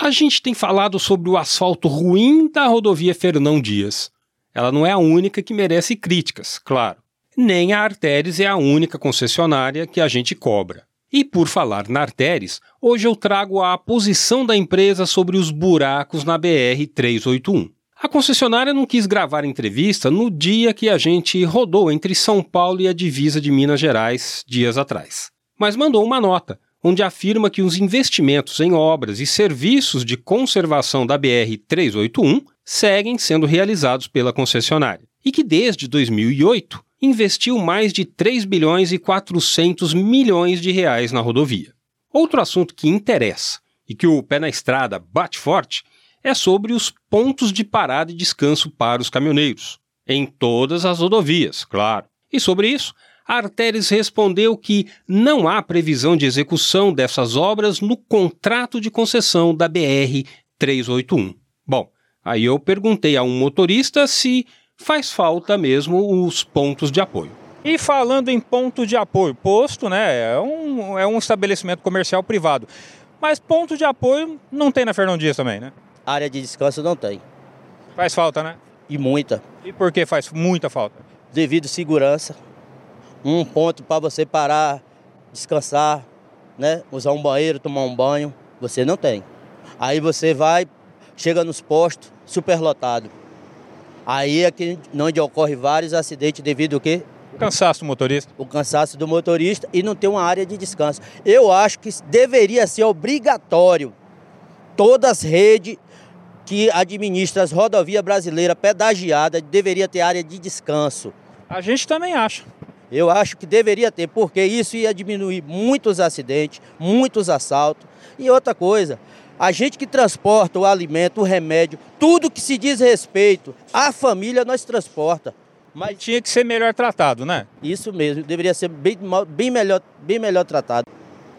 A gente tem falado sobre o asfalto ruim da rodovia Fernão Dias. Ela não é a única que merece críticas, claro. Nem a Artéries é a única concessionária que a gente cobra. E por falar na Artéries, hoje eu trago a posição da empresa sobre os buracos na BR 381. A concessionária não quis gravar entrevista no dia que a gente rodou entre São Paulo e a divisa de Minas Gerais dias atrás, mas mandou uma nota onde afirma que os investimentos em obras e serviços de conservação da BR 381 seguem sendo realizados pela concessionária e que desde 2008 investiu mais de 3 bilhões e 400 milhões de reais na rodovia. Outro assunto que interessa e que o pé na estrada bate forte é sobre os pontos de parada e descanso para os caminhoneiros, em todas as rodovias, claro. E sobre isso, Arteres respondeu que não há previsão de execução dessas obras no contrato de concessão da BR 381. Bom, aí eu perguntei a um motorista se faz falta mesmo os pontos de apoio. E falando em ponto de apoio, posto, né, é um, é um estabelecimento comercial privado. Mas ponto de apoio não tem na Fernão Dias também, né? Área de descanso não tem. Faz falta, né? E muita. E por que faz muita falta? Devido segurança um ponto para você parar, descansar, né? Usar um banheiro, tomar um banho, você não tem. Aí você vai, chega nos postos, superlotado. Aí é que onde ocorre vários acidentes devido ao quê? O cansaço do motorista. O cansaço do motorista e não tem uma área de descanso. Eu acho que deveria ser obrigatório todas as redes que administram as rodovias brasileiras pedagiadas deveria ter área de descanso. A gente também acha. Eu acho que deveria ter, porque isso ia diminuir muitos acidentes, muitos assaltos. E outra coisa, a gente que transporta o alimento, o remédio, tudo que se diz respeito à família, nós transporta. Mas tinha que ser melhor tratado, né? Isso mesmo, deveria ser bem, bem, melhor, bem melhor tratado.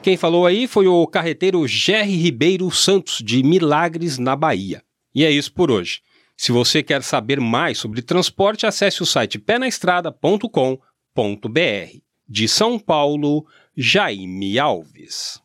Quem falou aí foi o carreteiro Jerry Ribeiro Santos, de Milagres, na Bahia. E é isso por hoje. Se você quer saber mais sobre transporte, acesse o site penaestrada.com.br. De São Paulo, Jaime Alves.